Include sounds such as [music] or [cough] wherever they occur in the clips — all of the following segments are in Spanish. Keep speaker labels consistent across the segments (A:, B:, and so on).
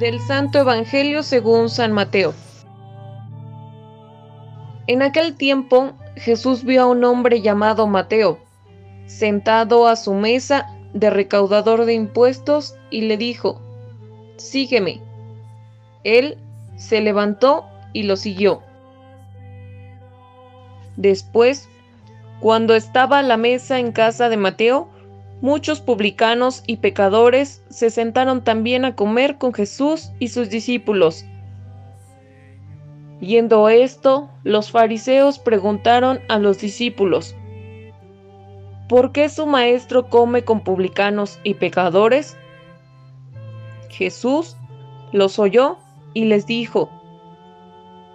A: Del Santo Evangelio según San Mateo. En aquel tiempo Jesús vio a un hombre llamado Mateo, sentado a su mesa de recaudador de impuestos, y le dijo, Sígueme. Él se levantó y lo siguió. Después, cuando estaba a la mesa en casa de Mateo, muchos publicanos y pecadores se sentaron también a comer con Jesús y sus discípulos. Viendo esto, los fariseos preguntaron a los discípulos, ¿por qué su maestro come con publicanos y pecadores? Jesús los oyó y les dijo,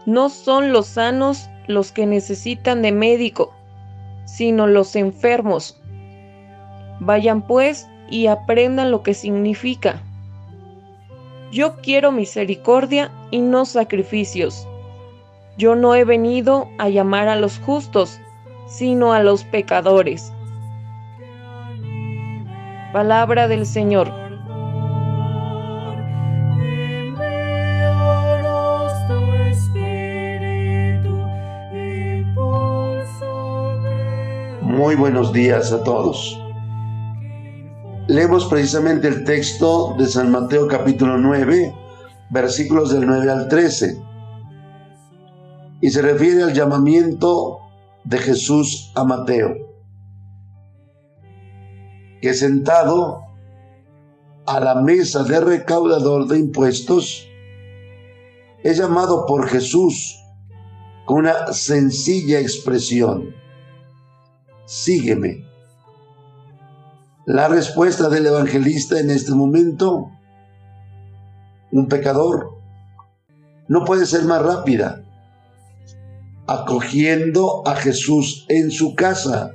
A: no son los sanos los que necesitan de médico, sino los enfermos. Vayan pues y aprendan lo que significa. Yo quiero misericordia y no sacrificios. Yo no he venido a llamar a los justos, sino a los pecadores. Palabra del Señor.
B: Muy buenos días a todos. Leemos precisamente el texto de San Mateo capítulo 9, versículos del 9 al 13. Y se refiere al llamamiento de Jesús a Mateo, que sentado a la mesa de recaudador de impuestos, es llamado por Jesús con una sencilla expresión sígueme. La respuesta del evangelista en este momento, un pecador, no puede ser más rápida, acogiendo a Jesús en su casa,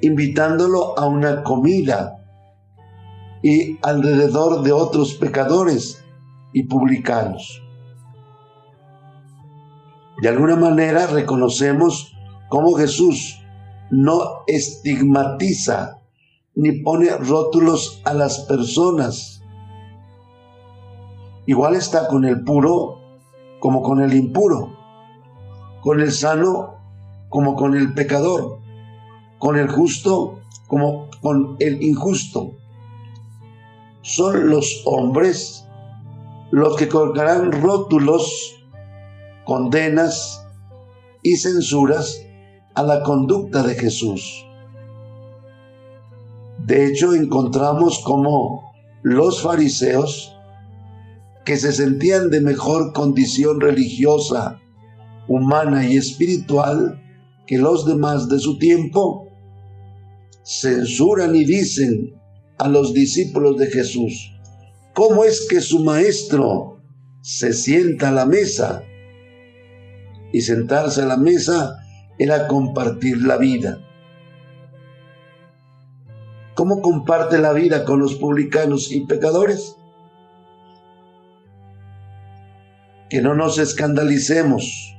B: invitándolo a una comida y alrededor de otros pecadores y publicanos. De alguna manera reconocemos cómo Jesús no estigmatiza ni pone rótulos a las personas. Igual está con el puro como con el impuro, con el sano como con el pecador, con el justo como con el injusto. Son los hombres los que colocarán rótulos, condenas y censuras a la conducta de Jesús. De hecho, encontramos como los fariseos, que se sentían de mejor condición religiosa, humana y espiritual que los demás de su tiempo, censuran y dicen a los discípulos de Jesús, ¿cómo es que su maestro se sienta a la mesa? Y sentarse a la mesa era compartir la vida. ¿Cómo comparte la vida con los publicanos y pecadores? Que no nos escandalicemos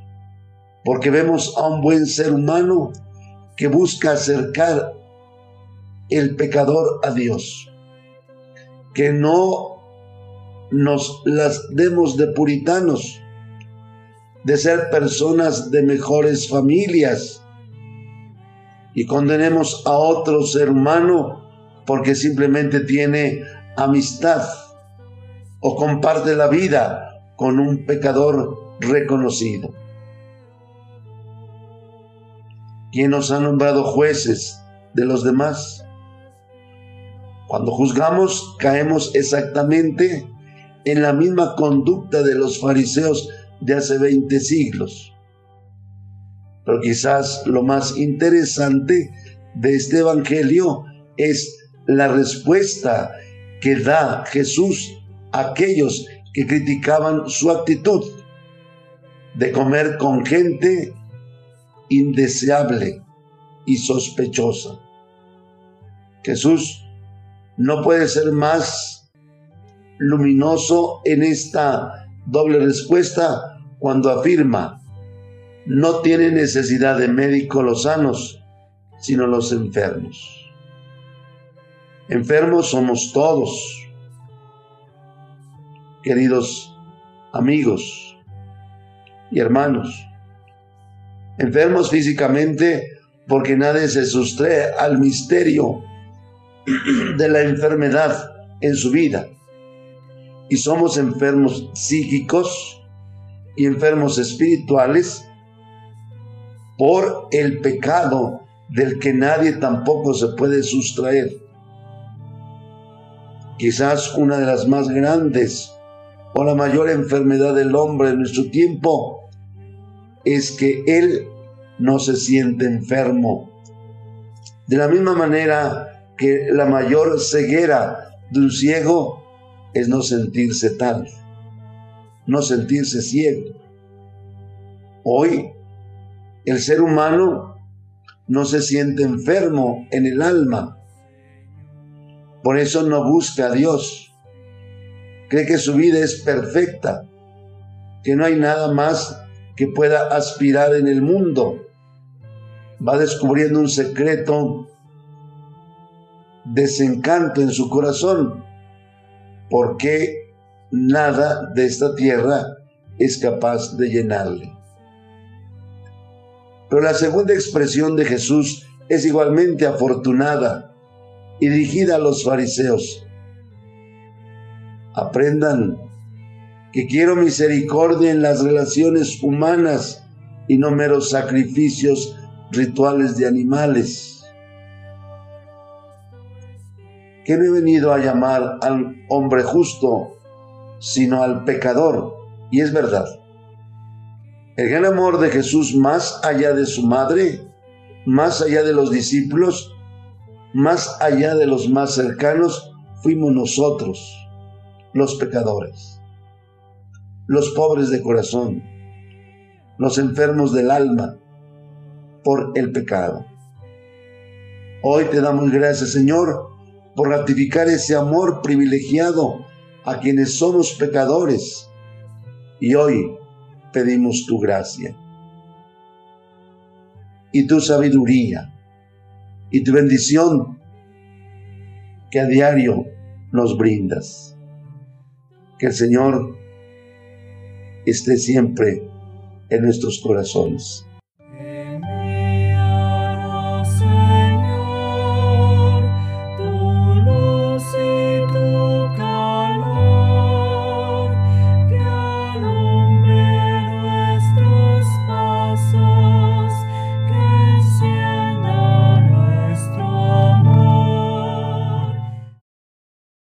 B: porque vemos a un buen ser humano que busca acercar el pecador a Dios. Que no nos las demos de puritanos de ser personas de mejores familias y condenemos a otro ser humano porque simplemente tiene amistad o comparte la vida con un pecador reconocido. ¿Quién nos ha nombrado jueces de los demás? Cuando juzgamos caemos exactamente en la misma conducta de los fariseos de hace 20 siglos. Pero quizás lo más interesante de este Evangelio es la respuesta que da Jesús a aquellos que criticaban su actitud de comer con gente indeseable y sospechosa. Jesús no puede ser más luminoso en esta doble respuesta cuando afirma, no tiene necesidad de médico los sanos, sino los enfermos. Enfermos somos todos. queridos amigos y hermanos. Enfermos físicamente porque nadie se sustrae al misterio [clears throat] de la enfermedad en su vida. Y somos enfermos psíquicos y enfermos espirituales por el pecado del que nadie tampoco se puede sustraer. Quizás una de las más grandes o la mayor enfermedad del hombre en nuestro tiempo es que él no se siente enfermo. De la misma manera que la mayor ceguera de un ciego es no sentirse tal, no sentirse ciego. Hoy el ser humano no se siente enfermo en el alma. Por eso no busca a Dios. Cree que su vida es perfecta, que no hay nada más que pueda aspirar en el mundo. Va descubriendo un secreto desencanto en su corazón, porque nada de esta tierra es capaz de llenarle. Pero la segunda expresión de Jesús es igualmente afortunada y dirigida a los fariseos. Aprendan que quiero misericordia en las relaciones humanas y no meros sacrificios rituales de animales. Que no he venido a llamar al hombre justo, sino al pecador. Y es verdad. El gran amor de Jesús más allá de su madre, más allá de los discípulos, más allá de los más cercanos, fuimos nosotros, los pecadores, los pobres de corazón, los enfermos del alma por el pecado. Hoy te damos gracias, Señor, por ratificar ese amor privilegiado a quienes somos pecadores. Y hoy pedimos tu gracia y tu sabiduría y tu bendición que a diario nos brindas. Que el Señor esté siempre en nuestros corazones.